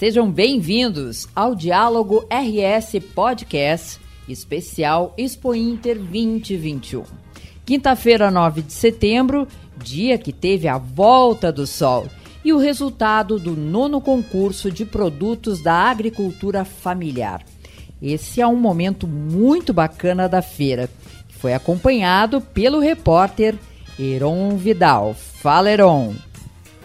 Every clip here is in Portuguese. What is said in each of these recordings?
Sejam bem-vindos ao Diálogo RS Podcast especial Expo Inter 2021. Quinta-feira, 9 de setembro, dia que teve a volta do sol e o resultado do nono concurso de produtos da agricultura familiar. Esse é um momento muito bacana da feira, que foi acompanhado pelo repórter Heron Vidal. Fala, Heron!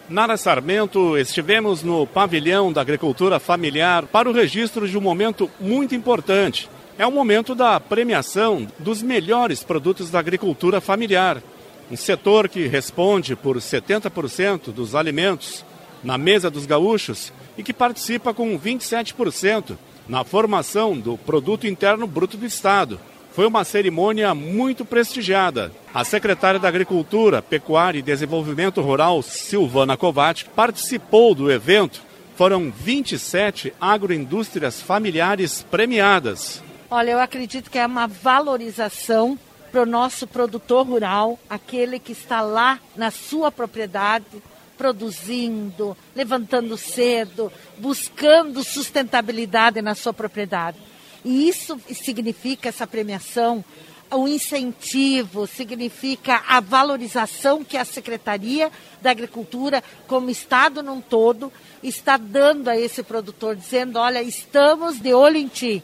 Nara Sarmento, estivemos no pavilhão da agricultura familiar para o registro de um momento muito importante. É o momento da premiação dos melhores produtos da agricultura familiar. Um setor que responde por 70% dos alimentos na mesa dos gaúchos e que participa com 27% na formação do Produto Interno Bruto do Estado. Foi uma cerimônia muito prestigiada. A secretária da Agricultura, Pecuária e Desenvolvimento Rural, Silvana Kovac, participou do evento. Foram 27 agroindústrias familiares premiadas. Olha, eu acredito que é uma valorização para o nosso produtor rural, aquele que está lá na sua propriedade, produzindo, levantando cedo, buscando sustentabilidade na sua propriedade. E isso significa essa premiação, o incentivo, significa a valorização que a Secretaria da Agricultura, como Estado num todo, está dando a esse produtor, dizendo: olha, estamos de olho em ti,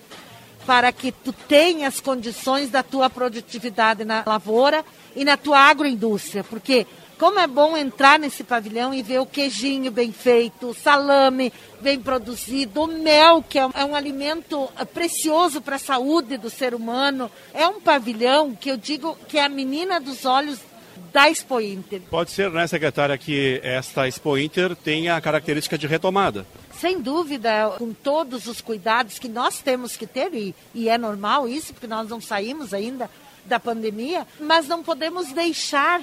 para que tu tenhas condições da tua produtividade na lavoura e na tua agroindústria, porque como é bom entrar nesse pavilhão e ver o queijinho bem feito, o salame bem produzido, o mel, que é um, é um alimento eh, precioso para a saúde do ser humano. É um pavilhão que eu digo que é a menina dos olhos da Expo Inter. Pode ser, né, secretária, que esta Expo Inter tenha a característica de retomada. Sem dúvida, com todos os cuidados que nós temos que ter, e, e é normal isso, porque nós não saímos ainda da pandemia, mas não podemos deixar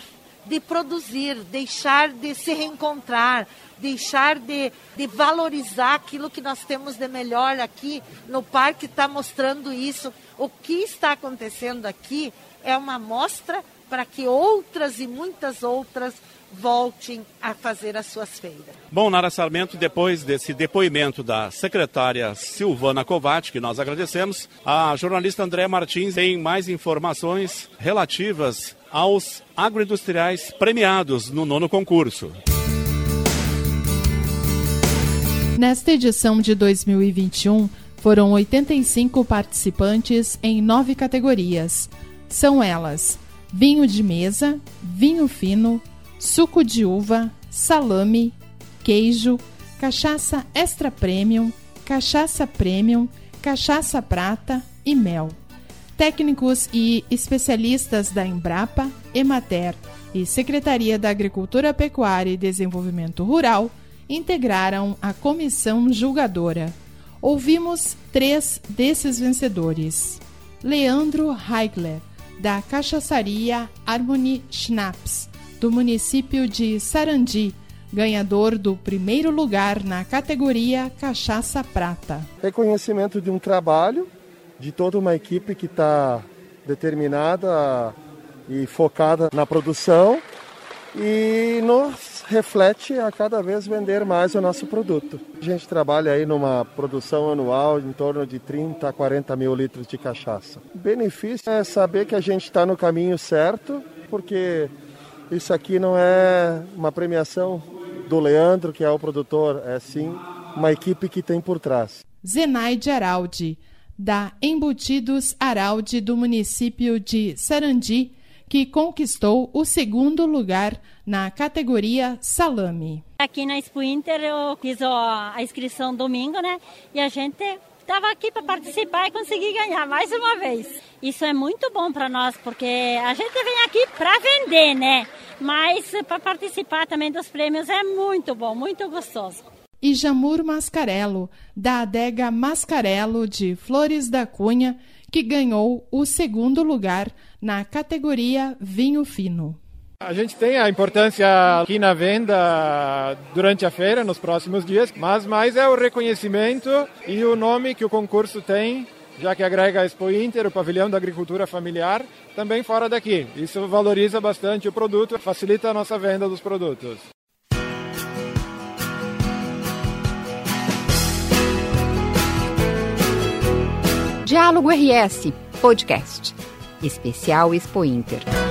de produzir, deixar de se reencontrar, deixar de, de valorizar aquilo que nós temos de melhor aqui no parque está mostrando isso. O que está acontecendo aqui é uma mostra para que outras e muitas outras voltem a fazer as suas feiras. Bom, Nara Sarmento, depois desse depoimento da secretária Silvana Kovac, que nós agradecemos, a jornalista André Martins tem mais informações relativas aos agroindustriais premiados no nono concurso. Nesta edição de 2021, foram 85 participantes em nove categorias. São elas: vinho de mesa, vinho fino, suco de uva, salame, queijo, cachaça extra premium, cachaça premium, cachaça prata e mel. Técnicos e especialistas da Embrapa, Emater e Secretaria da Agricultura, Pecuária e Desenvolvimento Rural integraram a comissão julgadora. Ouvimos três desses vencedores. Leandro Heigler, da cachaçaria Harmony Schnapps, do município de Sarandi, ganhador do primeiro lugar na categoria Cachaça Prata. Reconhecimento de um trabalho de toda uma equipe que está determinada e focada na produção e nos reflete a cada vez vender mais o nosso produto. A gente trabalha aí numa produção anual em torno de 30 a 40 mil litros de cachaça. O benefício é saber que a gente está no caminho certo, porque isso aqui não é uma premiação do Leandro, que é o produtor, é sim uma equipe que tem por trás. Zenaide Araldi da Embutidos Araldi do município de Sarandi, que conquistou o segundo lugar na categoria salame. Aqui na Expo Inter eu fiz a inscrição domingo, né? E a gente estava aqui para participar e conseguir ganhar mais uma vez. Isso é muito bom para nós, porque a gente vem aqui para vender, né? Mas para participar também dos prêmios é muito bom, muito gostoso e Jamur Mascarello, da adega Mascarello de Flores da Cunha, que ganhou o segundo lugar na categoria vinho fino. A gente tem a importância aqui na venda durante a feira, nos próximos dias, mas mais é o reconhecimento e o nome que o concurso tem, já que agrega a Expo Inter, o pavilhão da agricultura familiar, também fora daqui. Isso valoriza bastante o produto, facilita a nossa venda dos produtos. Diálogo RS Podcast. Especial Expo Inter.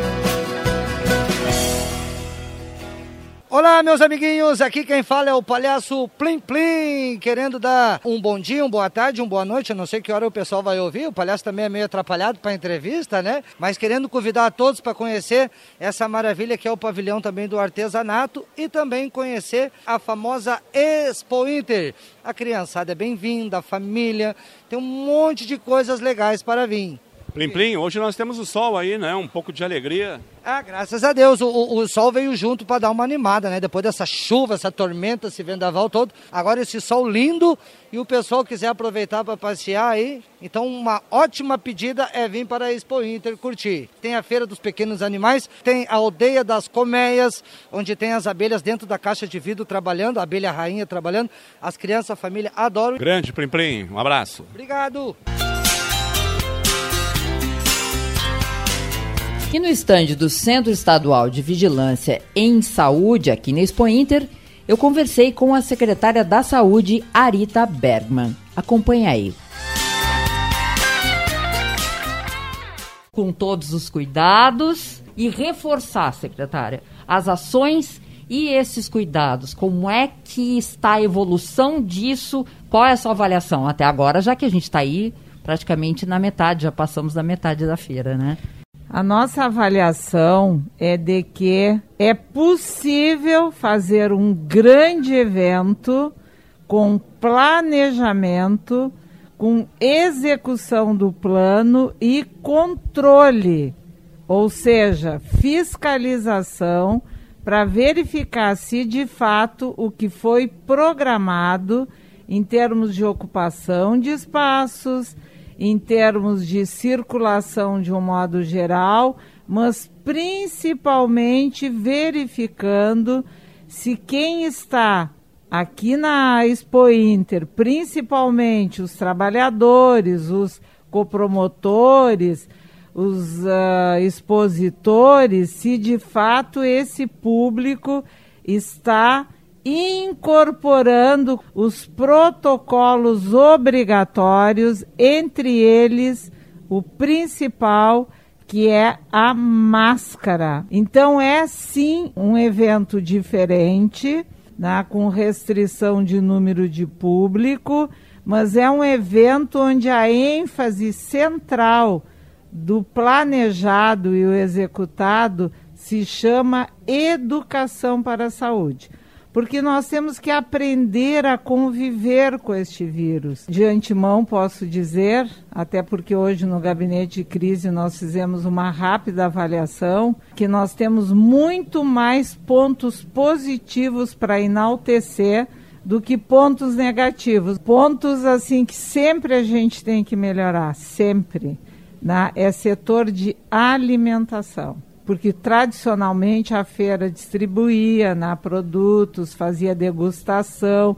Olá, meus amiguinhos, aqui quem fala é o palhaço Plim Plim, querendo dar um bom dia, uma boa tarde, uma boa noite, eu não sei que hora o pessoal vai ouvir, o palhaço também é meio atrapalhado para entrevista, né? Mas querendo convidar a todos para conhecer essa maravilha que é o pavilhão também do artesanato e também conhecer a famosa Expo Inter. A criançada é bem-vinda, a família, tem um monte de coisas legais para vir. Plim Plim, hoje nós temos o sol aí, né? Um pouco de alegria. Ah, graças a Deus, o, o, o sol veio junto para dar uma animada, né? Depois dessa chuva, essa tormenta, esse vendaval todo. Agora esse sol lindo e o pessoal quiser aproveitar para passear aí. Então uma ótima pedida é vir para a Expo Inter curtir. Tem a Feira dos Pequenos Animais, tem a Aldeia das Colmeias, onde tem as abelhas dentro da caixa de vidro trabalhando, a abelha rainha trabalhando. As crianças, a família adoram. Grande Plim Plim, um abraço. Obrigado. E no estande do Centro Estadual de Vigilância em Saúde, aqui na Expo Inter, eu conversei com a secretária da Saúde, Arita Bergman. Acompanhe aí. Com todos os cuidados e reforçar, secretária, as ações e esses cuidados. Como é que está a evolução disso? Qual é a sua avaliação até agora, já que a gente está aí praticamente na metade, já passamos da metade da feira, né? A nossa avaliação é de que é possível fazer um grande evento com planejamento, com execução do plano e controle, ou seja, fiscalização para verificar se de fato o que foi programado em termos de ocupação de espaços, em termos de circulação de um modo geral, mas principalmente verificando se quem está aqui na Expo Inter, principalmente os trabalhadores, os copromotores, os uh, expositores, se de fato esse público está incorporando os protocolos obrigatórios, entre eles o principal, que é a máscara. Então, é sim um evento diferente, né, com restrição de número de público, mas é um evento onde a ênfase central do planejado e o executado se chama educação para a saúde porque nós temos que aprender a conviver com este vírus. De antemão, posso dizer, até porque hoje no gabinete de crise nós fizemos uma rápida avaliação, que nós temos muito mais pontos positivos para enaltecer do que pontos negativos. Pontos assim que sempre a gente tem que melhorar, sempre. Né? É setor de alimentação porque tradicionalmente a feira distribuía né, produtos, fazia degustação.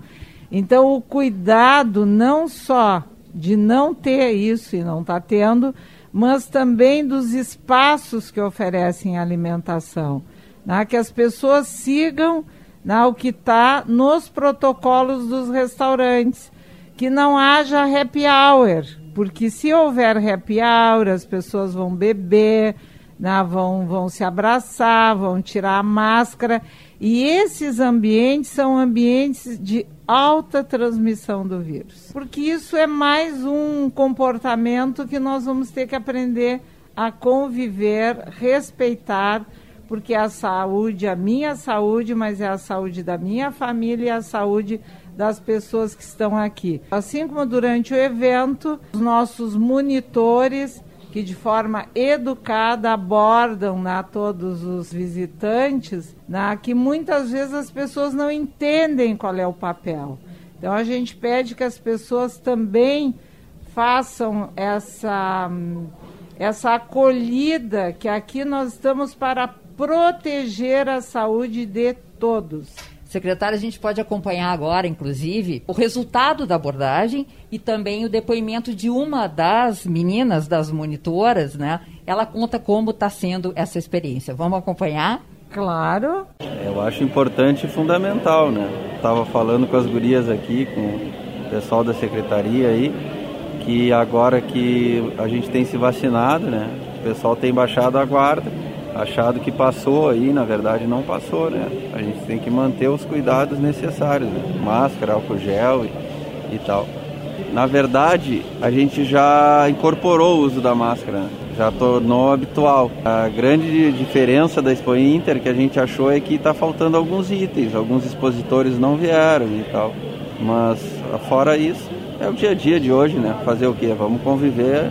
Então, o cuidado não só de não ter isso e não está tendo, mas também dos espaços que oferecem alimentação. Né, que as pessoas sigam né, o que está nos protocolos dos restaurantes, que não haja happy hour, porque se houver happy hour, as pessoas vão beber, né, vão, vão se abraçar, vão tirar a máscara. E esses ambientes são ambientes de alta transmissão do vírus. Porque isso é mais um comportamento que nós vamos ter que aprender a conviver, respeitar, porque a saúde, a minha saúde, mas é a saúde da minha família e a saúde das pessoas que estão aqui. Assim como durante o evento, os nossos monitores que de forma educada abordam né, todos os visitantes, né, que muitas vezes as pessoas não entendem qual é o papel. Então a gente pede que as pessoas também façam essa, essa acolhida, que aqui nós estamos para proteger a saúde de todos. Secretária, a gente pode acompanhar agora, inclusive, o resultado da abordagem e também o depoimento de uma das meninas, das monitoras, né? Ela conta como está sendo essa experiência. Vamos acompanhar? Claro. Eu acho importante e fundamental, né? Estava falando com as gurias aqui, com o pessoal da secretaria aí, que agora que a gente tem se vacinado, né? O pessoal tem baixado a guarda, achado que passou aí, na verdade não passou, né? A gente tem que manter os cuidados necessários, né? máscara, álcool gel e, e tal. Na verdade, a gente já incorporou o uso da máscara, né? já tornou habitual. A grande diferença da Expo Inter que a gente achou é que está faltando alguns itens, alguns expositores não vieram e tal. Mas fora isso, é o dia a dia de hoje, né? Fazer o quê? Vamos conviver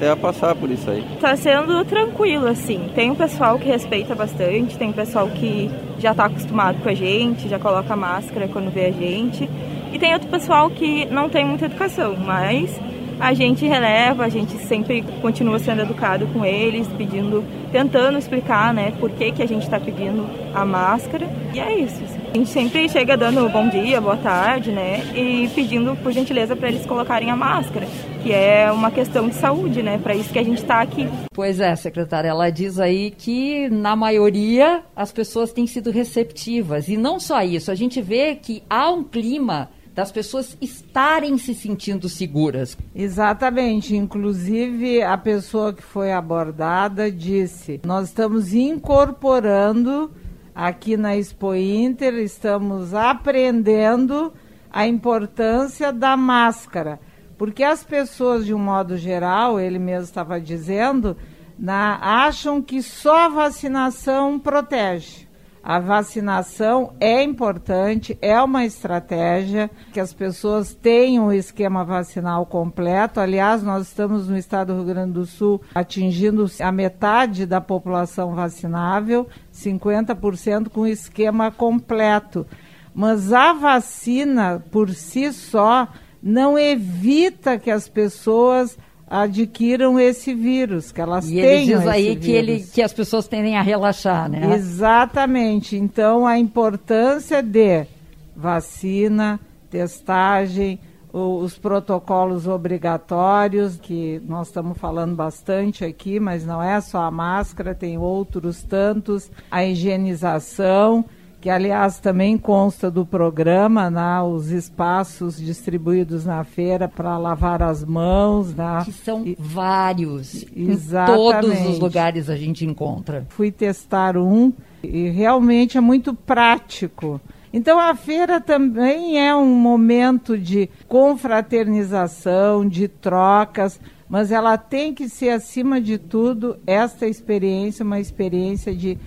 até passar por isso aí. Tá sendo tranquilo, assim. Tem um pessoal que respeita bastante, tem um pessoal que já tá acostumado com a gente, já coloca máscara quando vê a gente. E tem outro pessoal que não tem muita educação, mas a gente releva, a gente sempre continua sendo educado com eles, pedindo, tentando explicar, né, por que, que a gente está pedindo a máscara. E é isso. A gente sempre chega dando bom dia, boa tarde, né, e pedindo por gentileza para eles colocarem a máscara, que é uma questão de saúde, né, para isso que a gente está aqui. Pois é, secretária, ela diz aí que na maioria as pessoas têm sido receptivas e não só isso, a gente vê que há um clima das pessoas estarem se sentindo seguras. Exatamente. Inclusive, a pessoa que foi abordada disse: Nós estamos incorporando aqui na Expo Inter, estamos aprendendo a importância da máscara. Porque as pessoas, de um modo geral, ele mesmo estava dizendo, na, acham que só a vacinação protege. A vacinação é importante, é uma estratégia que as pessoas tenham o esquema vacinal completo. Aliás, nós estamos no estado do Rio Grande do Sul atingindo a metade da população vacinável, 50% com esquema completo. Mas a vacina por si só não evita que as pessoas adquiram esse vírus, que elas e tenham ele diz aí que, ele, que as pessoas tendem a relaxar, né? Exatamente. Então, a importância de vacina, testagem, os protocolos obrigatórios, que nós estamos falando bastante aqui, mas não é só a máscara, tem outros tantos, a higienização que aliás também consta do programa, né, os espaços distribuídos na feira para lavar as mãos. Né, que são e, vários. Exatamente. Em todos os lugares a gente encontra. Fui testar um e realmente é muito prático. Então a feira também é um momento de confraternização, de trocas, mas ela tem que ser, acima de tudo, esta experiência, uma experiência de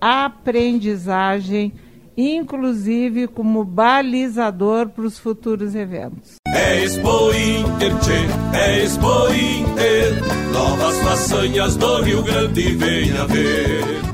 aprendizagem, inclusive como balizador para os futuros eventos. É Expo Inter, tchê, é Expo Inter, novas façanhas do Rio Grande venha ver.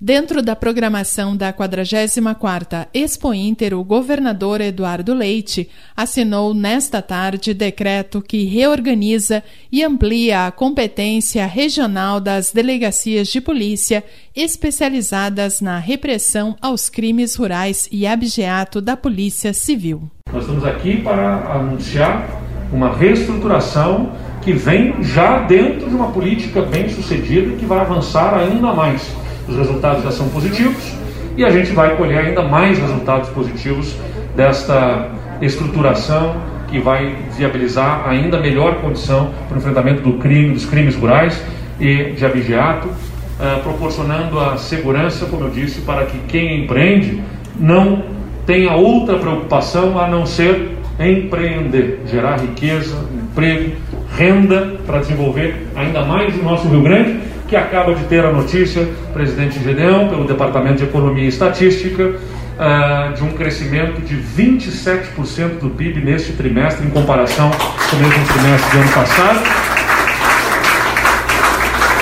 Dentro da programação da 44ª Expo Inter, o governador Eduardo Leite assinou nesta tarde decreto que reorganiza e amplia a competência regional das delegacias de polícia especializadas na repressão aos crimes rurais e abigeato da Polícia Civil. Nós estamos aqui para anunciar uma reestruturação que vem já dentro de uma política bem sucedida que vai avançar ainda mais os resultados já são positivos e a gente vai colher ainda mais resultados positivos desta estruturação que vai viabilizar ainda melhor condição para o enfrentamento do crime, dos crimes rurais e de abigeato, uh, proporcionando a segurança, como eu disse, para que quem empreende não tenha outra preocupação a não ser empreender, gerar riqueza, emprego, renda para desenvolver ainda mais o nosso Rio Grande que acaba de ter a notícia, presidente Gedeão, pelo Departamento de Economia e Estatística, uh, de um crescimento de 27% do PIB neste trimestre, em comparação com o mesmo trimestre do ano passado.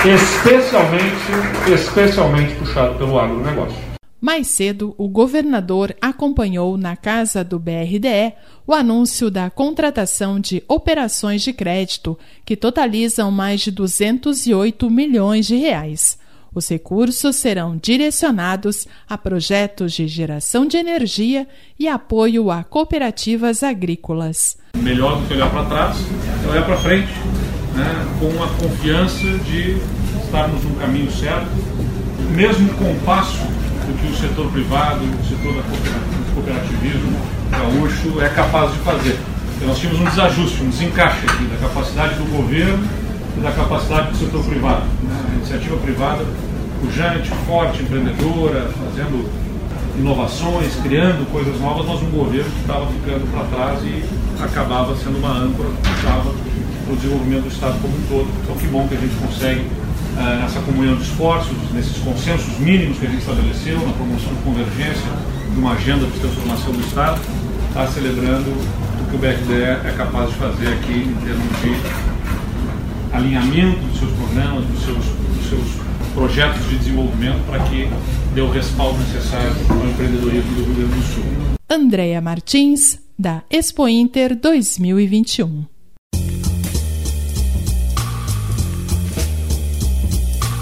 Especialmente, especialmente puxado pelo agronegócio. Mais cedo, o governador acompanhou na casa do BRDE o anúncio da contratação de operações de crédito, que totalizam mais de 208 milhões de reais. Os recursos serão direcionados a projetos de geração de energia e apoio a cooperativas agrícolas. Melhor do que olhar para trás é olhar para frente, né, com a confiança de estarmos no caminho certo, mesmo com o passo do que o setor privado, o setor do cooperativismo gaúcho é capaz de fazer. nós tínhamos um desajuste, um desencaixe aqui da capacidade do governo e da capacidade do setor privado. A iniciativa privada pujante, forte, empreendedora, fazendo inovações, criando coisas novas, mas um governo que estava ficando para trás e acabava sendo uma âncora que para o desenvolvimento do Estado como um todo. Então, que bom que a gente consegue, nessa comunhão de esforços, nesses consensos mínimos que a gente estabeleceu, na promoção de convergência de uma agenda de transformação do Estado, estar tá celebrando o que o BRDE é capaz de fazer aqui em termos de alinhamento dos seus programas, dos seus, dos seus projetos de desenvolvimento para que dê o respaldo necessário ao empreendedorismo do Rio Grande do Sul. Andréa Martins, da Expo Inter 2021.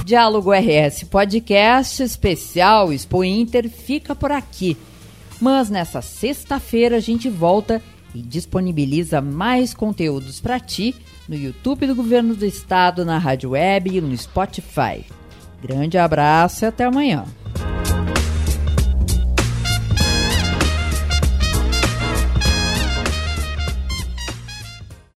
Diálogo RS Podcast especial Expo Inter fica por aqui. Mas nessa sexta-feira a gente volta e disponibiliza mais conteúdos para ti no YouTube do Governo do Estado, na Rádio Web e no Spotify. Grande abraço e até amanhã.